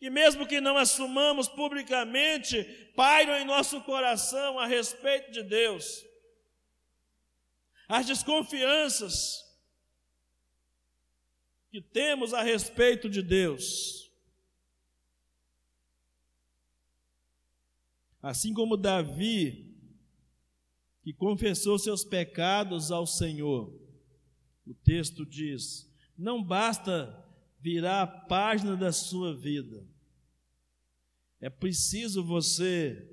A: e mesmo que não assumamos publicamente, pairam em nosso coração a respeito de Deus as desconfianças que temos a respeito de Deus. Assim como Davi, que confessou seus pecados ao Senhor, o texto diz: não basta virar a página da sua vida, é preciso você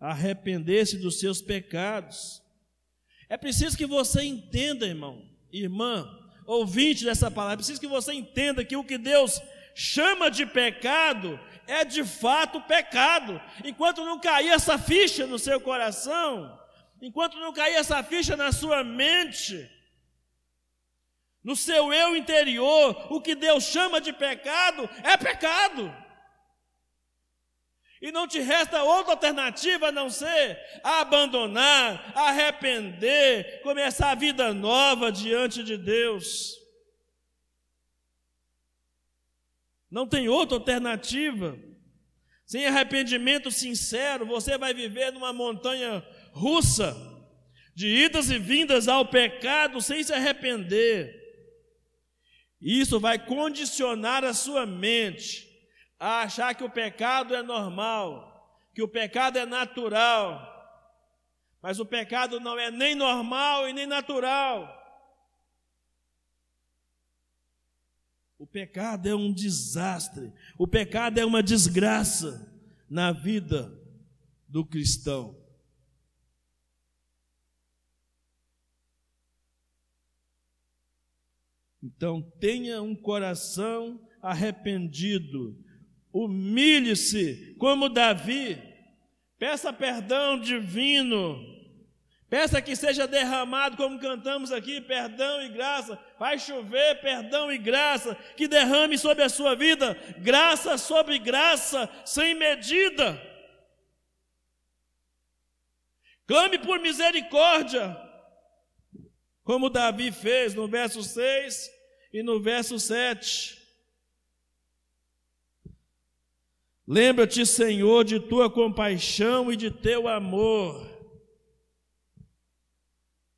A: arrepender-se dos seus pecados é preciso que você entenda, irmão, irmã, ouvinte dessa palavra, é preciso que você entenda que o que Deus chama de pecado é de fato pecado. Enquanto não cair essa ficha no seu coração, enquanto não cair essa ficha na sua mente, no seu eu interior, o que Deus chama de pecado é pecado. E não te resta outra alternativa a não ser abandonar, arrepender, começar a vida nova diante de Deus. Não tem outra alternativa. Sem arrependimento sincero, você vai viver numa montanha russa, de idas e vindas ao pecado sem se arrepender. Isso vai condicionar a sua mente a achar que o pecado é normal, que o pecado é natural. Mas o pecado não é nem normal e nem natural. O pecado é um desastre, o pecado é uma desgraça na vida do cristão. Então, tenha um coração arrependido, humilhe-se como Davi, peça perdão divino, peça que seja derramado, como cantamos aqui, perdão e graça, vai chover perdão e graça, que derrame sobre a sua vida, graça sobre graça, sem medida. Clame por misericórdia, como Davi fez no verso 6 e no verso 7. Lembra-te, Senhor, de tua compaixão e de teu amor,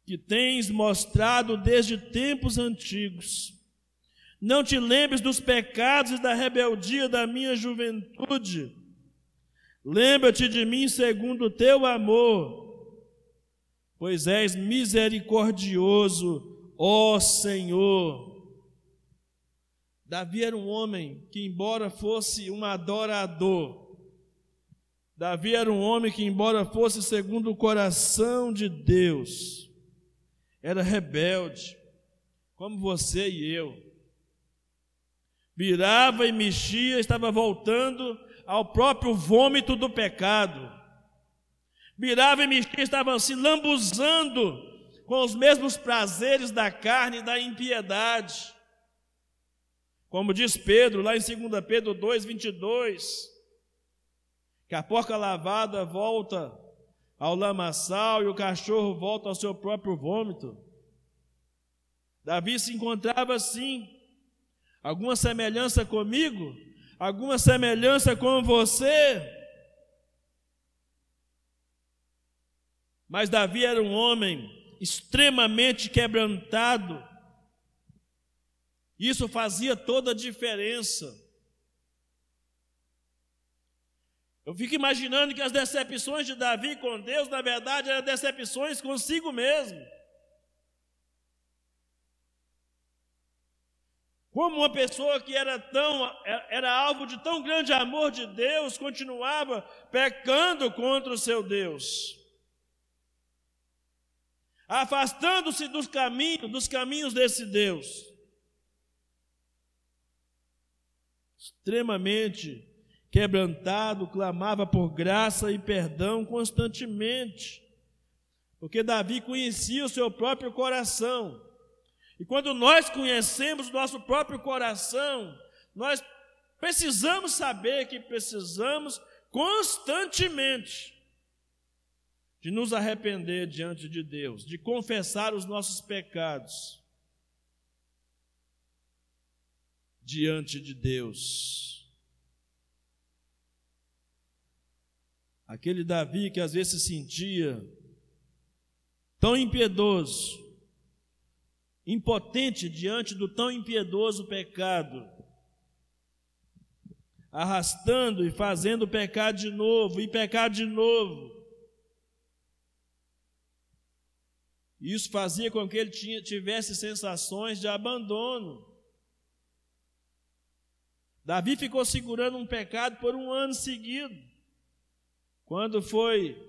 A: que tens mostrado desde tempos antigos. Não te lembres dos pecados e da rebeldia da minha juventude. Lembra-te de mim segundo o teu amor, pois és misericordioso, ó Senhor. Davi era um homem que, embora fosse um adorador, Davi era um homem que, embora fosse segundo o coração de Deus, era rebelde, como você e eu. Virava e mexia, estava voltando ao próprio vômito do pecado. Virava e mexia, estava se lambuzando com os mesmos prazeres da carne e da impiedade. Como diz Pedro, lá em 2 Pedro 2, 22, que a porca lavada volta ao lamaçal e o cachorro volta ao seu próprio vômito. Davi se encontrava assim. Alguma semelhança comigo? Alguma semelhança com você? Mas Davi era um homem extremamente quebrantado, isso fazia toda a diferença. Eu fico imaginando que as decepções de Davi com Deus, na verdade, eram decepções consigo mesmo. Como uma pessoa que era tão era alvo de tão grande amor de Deus, continuava pecando contra o seu Deus. Afastando-se dos caminhos, dos caminhos desse Deus. Extremamente quebrantado, clamava por graça e perdão constantemente, porque Davi conhecia o seu próprio coração. E quando nós conhecemos o nosso próprio coração, nós precisamos saber que precisamos constantemente de nos arrepender diante de Deus, de confessar os nossos pecados diante de Deus. Aquele Davi que às vezes se sentia tão impiedoso, impotente diante do tão impiedoso pecado, arrastando e fazendo pecar de novo e pecar de novo. Isso fazia com que ele tinha, tivesse sensações de abandono. Davi ficou segurando um pecado por um ano seguido. Quando foi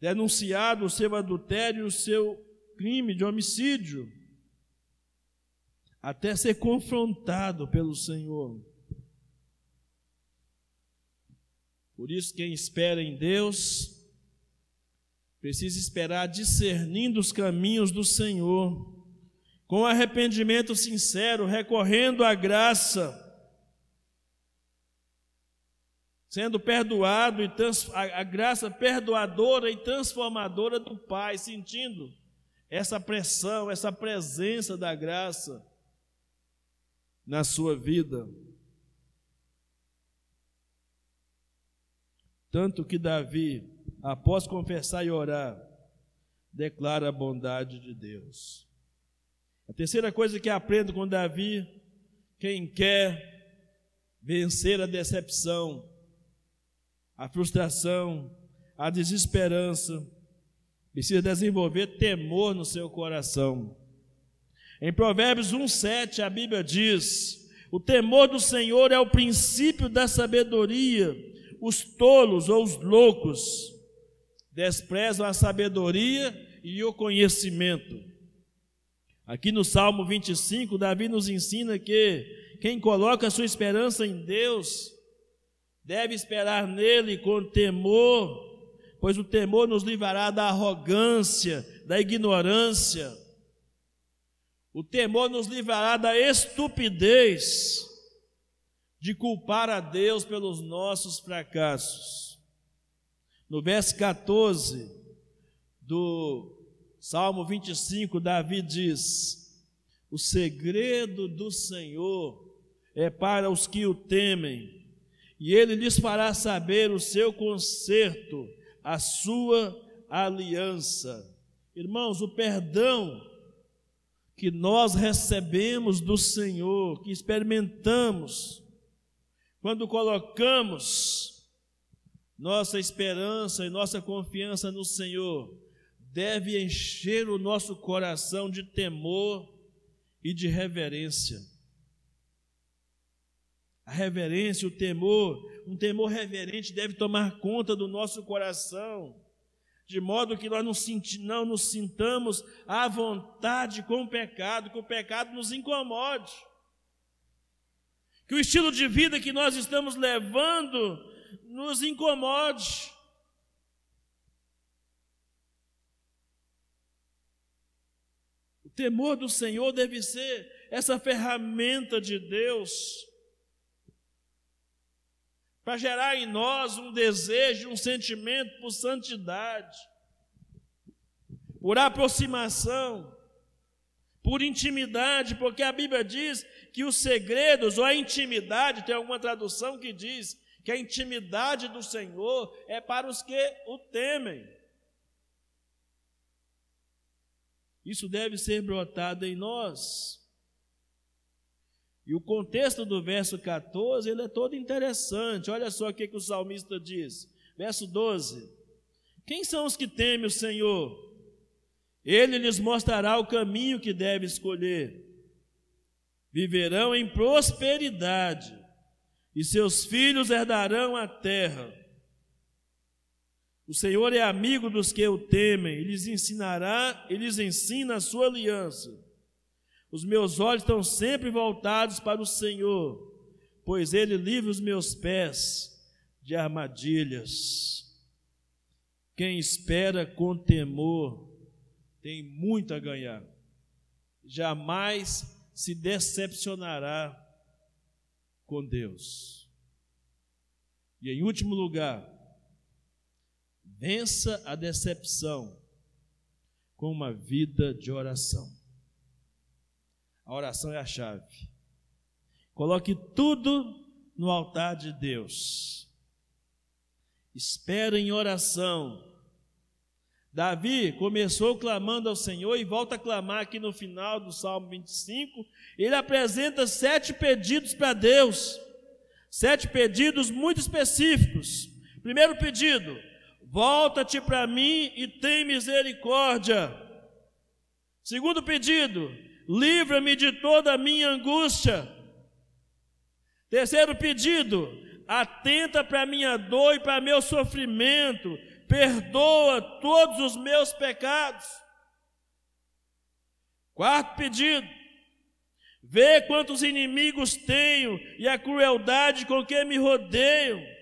A: denunciado o seu adultério e o seu crime de homicídio, até ser confrontado pelo Senhor. Por isso, quem espera em Deus, precisa esperar discernindo os caminhos do Senhor com arrependimento sincero, recorrendo à graça, sendo perdoado e a, a graça perdoadora e transformadora do Pai, sentindo essa pressão, essa presença da graça na sua vida. Tanto que Davi, após confessar e orar, declara a bondade de Deus. A terceira coisa que aprendo com Davi, quem quer vencer a decepção, a frustração, a desesperança, precisa desenvolver temor no seu coração. Em Provérbios 1:7 a Bíblia diz: "O temor do Senhor é o princípio da sabedoria. Os tolos ou os loucos desprezam a sabedoria e o conhecimento." Aqui no Salmo 25, Davi nos ensina que quem coloca sua esperança em Deus deve esperar nele com temor, pois o temor nos livrará da arrogância, da ignorância. O temor nos livrará da estupidez de culpar a Deus pelos nossos fracassos. No verso 14 do Salmo 25, Davi diz: O segredo do Senhor é para os que o temem, e ele lhes fará saber o seu conserto, a sua aliança. Irmãos, o perdão que nós recebemos do Senhor, que experimentamos, quando colocamos nossa esperança e nossa confiança no Senhor, deve encher o nosso coração de temor e de reverência. A reverência, o temor, um temor reverente deve tomar conta do nosso coração, de modo que nós não, sinti, não nos sintamos à vontade com o pecado, que o pecado nos incomode. Que o estilo de vida que nós estamos levando nos incomode. Temor do Senhor deve ser essa ferramenta de Deus para gerar em nós um desejo, um sentimento por santidade, por aproximação, por intimidade, porque a Bíblia diz que os segredos ou a intimidade, tem alguma tradução que diz que a intimidade do Senhor é para os que o temem. Isso deve ser brotado em nós. E o contexto do verso 14, ele é todo interessante. Olha só o que, que o salmista diz. Verso 12. Quem são os que temem o Senhor? Ele lhes mostrará o caminho que deve escolher. Viverão em prosperidade, e seus filhos herdarão a terra. O Senhor é amigo dos que o temem, e lhes ensinará, e lhes ensina a sua aliança. Os meus olhos estão sempre voltados para o Senhor, pois Ele livra os meus pés de armadilhas. Quem espera com temor tem muito a ganhar, jamais se decepcionará com Deus. E em último lugar, vença a decepção com uma vida de oração. A oração é a chave. Coloque tudo no altar de Deus. Espera em oração. Davi começou clamando ao Senhor e volta a clamar aqui no final do Salmo 25. Ele apresenta sete pedidos para Deus. Sete pedidos muito específicos. Primeiro pedido: volta-te para mim e tem misericórdia. Segundo pedido: livra-me de toda a minha angústia. Terceiro pedido, atenta para minha dor e para meu sofrimento, perdoa todos os meus pecados. Quarto pedido, vê quantos inimigos tenho e a crueldade com que me rodeiam.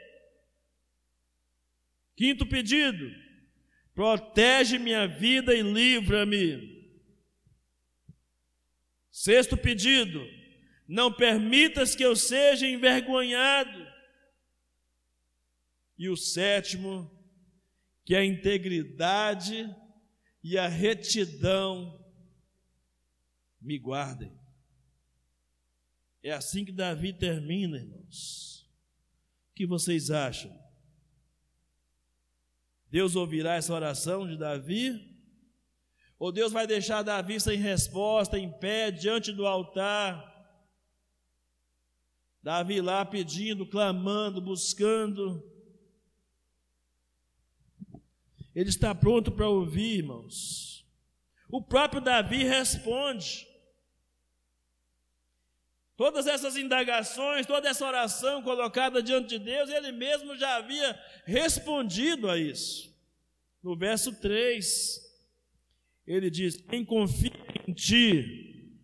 A: Quinto pedido, protege minha vida e livra-me Sexto pedido: não permitas que eu seja envergonhado. E o sétimo, que a integridade e a retidão me guardem. É assim que Davi termina, irmãos. O que vocês acham? Deus ouvirá essa oração de Davi? Ou Deus vai deixar Davi sem resposta, em pé, diante do altar? Davi lá pedindo, clamando, buscando. Ele está pronto para ouvir, irmãos. O próprio Davi responde. Todas essas indagações, toda essa oração colocada diante de Deus, ele mesmo já havia respondido a isso. No verso 3, ele diz: Quem confia em ti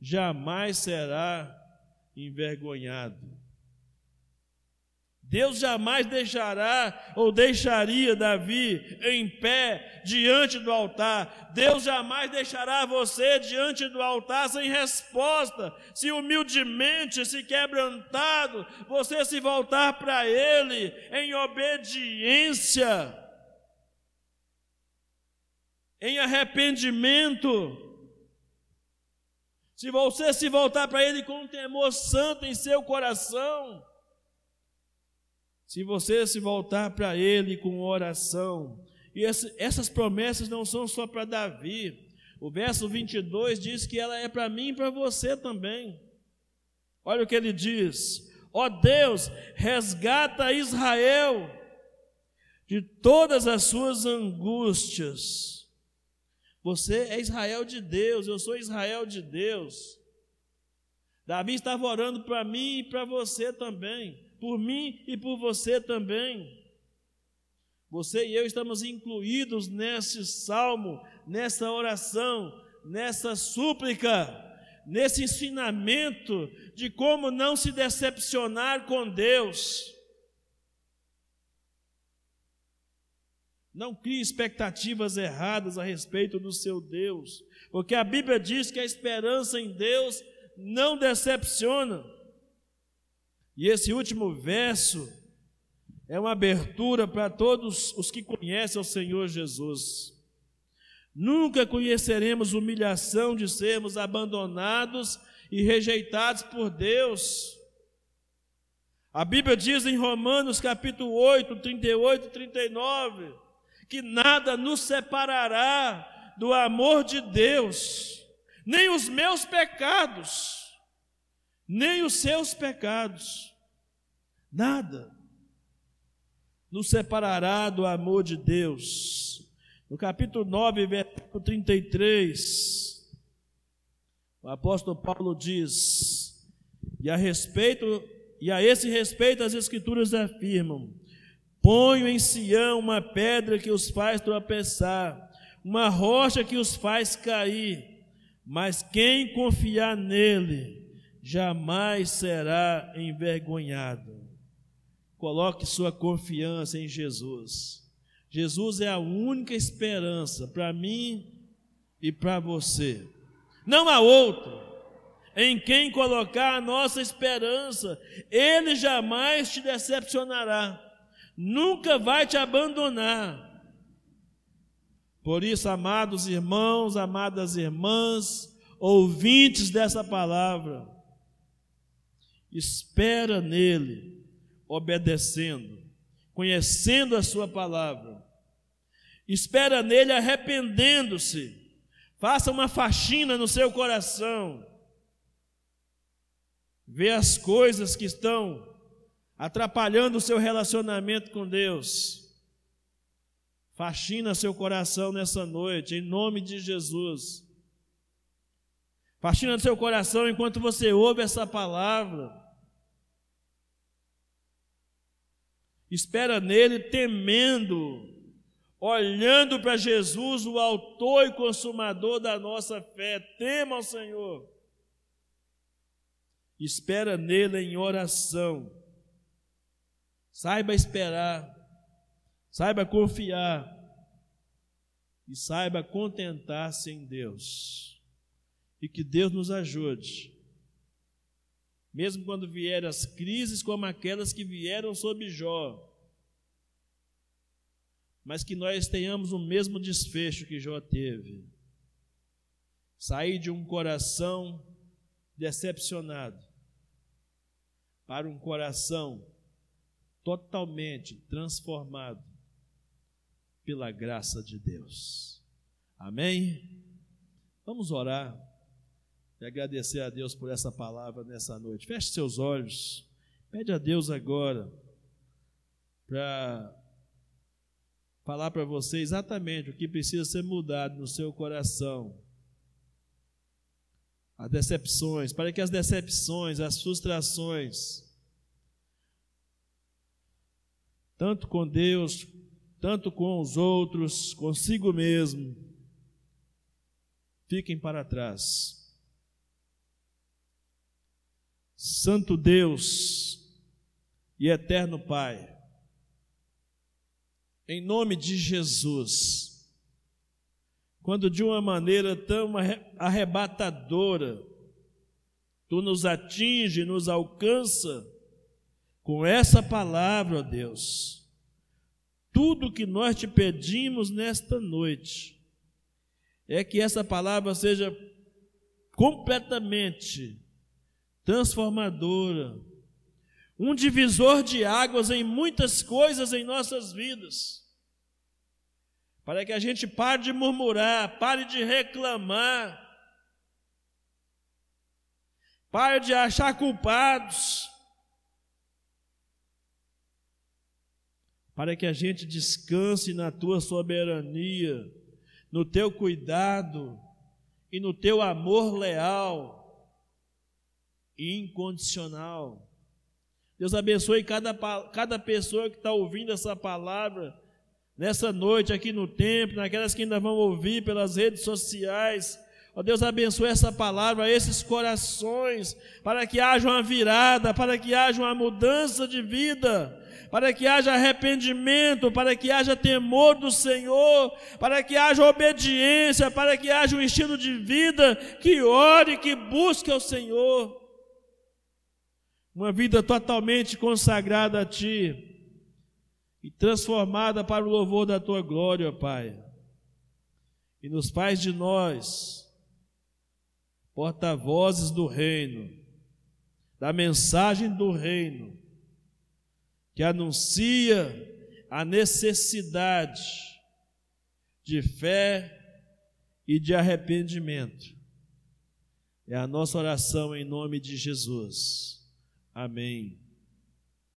A: jamais será envergonhado. Deus jamais deixará ou deixaria Davi em pé diante do altar. Deus jamais deixará você diante do altar sem resposta. Se humildemente, se quebrantado, você se voltar para Ele em obediência em arrependimento. se você se voltar para Ele com um temor santo em seu coração, se você se voltar para Ele com oração, e essas promessas não são só para Davi, o verso 22 diz que ela é para mim e para você também. Olha o que ele diz: Ó oh Deus, resgata Israel de todas as suas angústias. Você é Israel de Deus, eu sou Israel de Deus. Davi estava orando para mim e para você também, por mim e por você também. Você e eu estamos incluídos nesse salmo, nessa oração, nessa súplica, nesse ensinamento de como não se decepcionar com Deus. Não crie expectativas erradas a respeito do seu Deus, porque a Bíblia diz que a esperança em Deus não decepciona. E esse último verso é uma abertura para todos os que conhecem o Senhor Jesus. Nunca conheceremos humilhação de sermos abandonados e rejeitados por Deus. A Bíblia diz em Romanos capítulo 8, 38 e 39, que nada nos separará do amor de Deus, nem os meus pecados, nem os seus pecados, nada nos separará do amor de Deus. No capítulo 9, versículo 33, o apóstolo Paulo diz: E a respeito, e a esse respeito as escrituras afirmam: Ponho em Sião uma pedra que os faz tropeçar, uma rocha que os faz cair, mas quem confiar nele jamais será envergonhado. Coloque sua confiança em Jesus. Jesus é a única esperança para mim e para você. Não há outro em quem colocar a nossa esperança. Ele jamais te decepcionará, nunca vai te abandonar. Por isso, amados irmãos, amadas irmãs, ouvintes dessa palavra, espera nele, obedecendo, conhecendo a Sua palavra. Espera nele arrependendo-se. Faça uma faxina no seu coração. Vê as coisas que estão atrapalhando o seu relacionamento com Deus. Faxina seu coração nessa noite, em nome de Jesus. Faxina seu coração enquanto você ouve essa palavra. Espera nele temendo, olhando para Jesus, o autor e consumador da nossa fé. Tema ao Senhor. Espera nele em oração. Saiba esperar, saiba confiar e saiba contentar-se em Deus. E que Deus nos ajude mesmo quando vierem as crises como aquelas que vieram sobre Jó, mas que nós tenhamos o mesmo desfecho que Jó teve. Sair de um coração decepcionado para um coração totalmente transformado pela graça de Deus. Amém? Vamos orar e agradecer a Deus por essa palavra nessa noite. Feche seus olhos, pede a Deus agora para falar para você exatamente o que precisa ser mudado no seu coração. As decepções, para que as decepções, as frustrações, tanto com Deus, tanto com os outros, consigo mesmo, fiquem para trás. Santo Deus e Eterno Pai, em nome de Jesus, quando de uma maneira tão arrebatadora, Tu nos atinge, nos alcança com essa palavra, ó Deus, tudo que nós te pedimos nesta noite é que essa palavra seja completamente transformadora, um divisor de águas em muitas coisas em nossas vidas, para que a gente pare de murmurar, pare de reclamar, pare de achar culpados, para que a gente descanse na tua soberania, no teu cuidado e no teu amor leal incondicional. Deus abençoe cada, cada pessoa que está ouvindo essa palavra nessa noite aqui no templo, naquelas que ainda vão ouvir pelas redes sociais. Ó Deus, abençoe essa palavra, esses corações, para que haja uma virada, para que haja uma mudança de vida, para que haja arrependimento, para que haja temor do Senhor, para que haja obediência, para que haja um estilo de vida que ore, que busque ao Senhor. Uma vida totalmente consagrada a Ti e transformada para o louvor da Tua glória, Pai. E nos faz de nós porta-vozes do reino, da mensagem do reino que anuncia a necessidade de fé e de arrependimento. É a nossa oração em nome de Jesus. Amém.